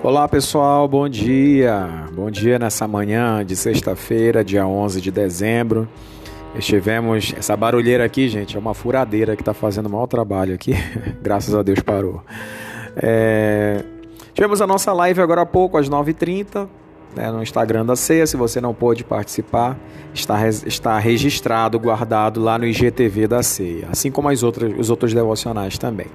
Olá pessoal, bom dia. Bom dia nessa manhã de sexta-feira, dia 11 de dezembro. Estivemos. Essa barulheira aqui, gente, é uma furadeira que está fazendo maior trabalho aqui. Graças a Deus parou. É... Tivemos a nossa live agora há pouco, às 9h30, né, no Instagram da Ceia. Se você não pôde participar, está, está registrado, guardado lá no IGTV da Ceia, assim como as outras, os outros devocionais também.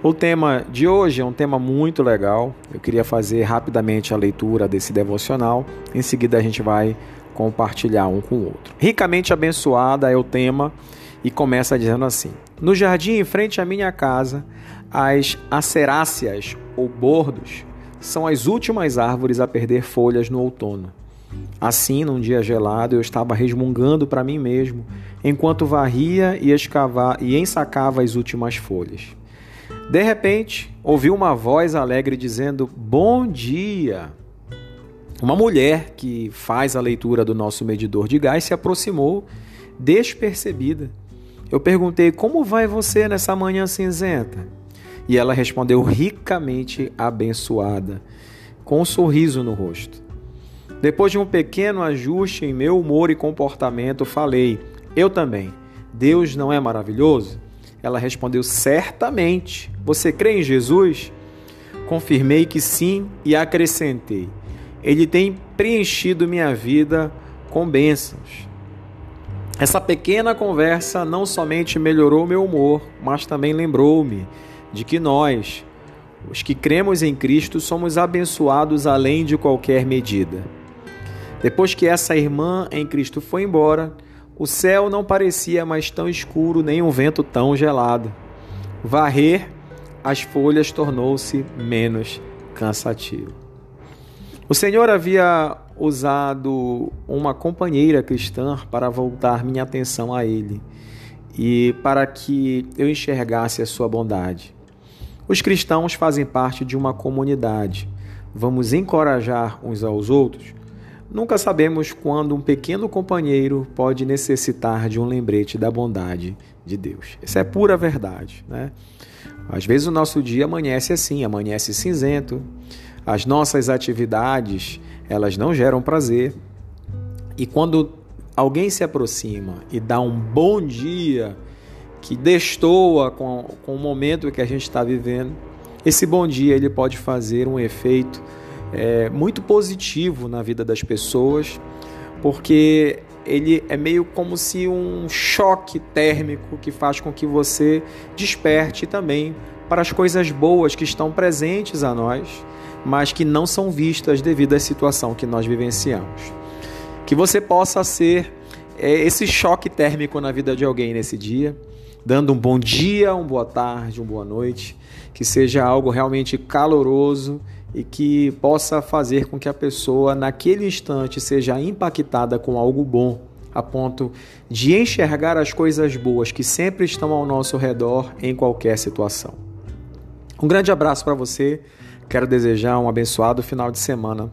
O tema de hoje é um tema muito legal. Eu queria fazer rapidamente a leitura desse devocional. Em seguida, a gente vai compartilhar um com o outro. Ricamente abençoada é o tema e começa dizendo assim: No jardim em frente à minha casa, as aceráceas ou bordos são as últimas árvores a perder folhas no outono. Assim, num dia gelado, eu estava resmungando para mim mesmo, enquanto varria e escavava e ensacava as últimas folhas. De repente, ouvi uma voz alegre dizendo: Bom dia! Uma mulher que faz a leitura do nosso medidor de gás se aproximou, despercebida. Eu perguntei: Como vai você nessa manhã cinzenta? E ela respondeu ricamente abençoada, com um sorriso no rosto. Depois de um pequeno ajuste em meu humor e comportamento, falei: Eu também. Deus não é maravilhoso? Ela respondeu: Certamente. Você crê em Jesus? Confirmei que sim e acrescentei: Ele tem preenchido minha vida com bênçãos. Essa pequena conversa não somente melhorou meu humor, mas também lembrou-me de que nós, os que cremos em Cristo, somos abençoados além de qualquer medida. Depois que essa irmã em Cristo foi embora, o céu não parecia mais tão escuro, nem um vento tão gelado. Varrer as folhas tornou-se menos cansativo. O Senhor havia usado uma companheira cristã para voltar minha atenção a Ele e para que eu enxergasse a sua bondade. Os cristãos fazem parte de uma comunidade. Vamos encorajar uns aos outros Nunca sabemos quando um pequeno companheiro pode necessitar de um lembrete da bondade de Deus. Isso é pura verdade, né? Às vezes o nosso dia amanhece assim, amanhece cinzento. As nossas atividades, elas não geram prazer. E quando alguém se aproxima e dá um bom dia que destoa com, com o momento que a gente está vivendo, esse bom dia ele pode fazer um efeito é, muito positivo na vida das pessoas, porque ele é meio como se um choque térmico que faz com que você desperte também para as coisas boas que estão presentes a nós, mas que não são vistas devido à situação que nós vivenciamos. Que você possa ser é, esse choque térmico na vida de alguém nesse dia, dando um bom dia, uma boa tarde, uma boa noite, que seja algo realmente caloroso e que possa fazer com que a pessoa, naquele instante, seja impactada com algo bom, a ponto de enxergar as coisas boas que sempre estão ao nosso redor em qualquer situação. Um grande abraço para você. Quero desejar um abençoado final de semana.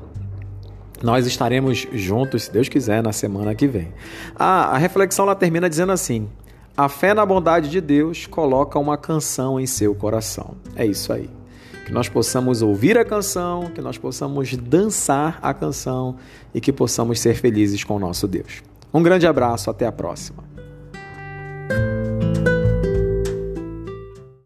Nós estaremos juntos, se Deus quiser, na semana que vem. Ah, a reflexão ela termina dizendo assim: A fé na bondade de Deus coloca uma canção em seu coração. É isso aí que nós possamos ouvir a canção, que nós possamos dançar a canção e que possamos ser felizes com o nosso Deus. Um grande abraço, até a próxima.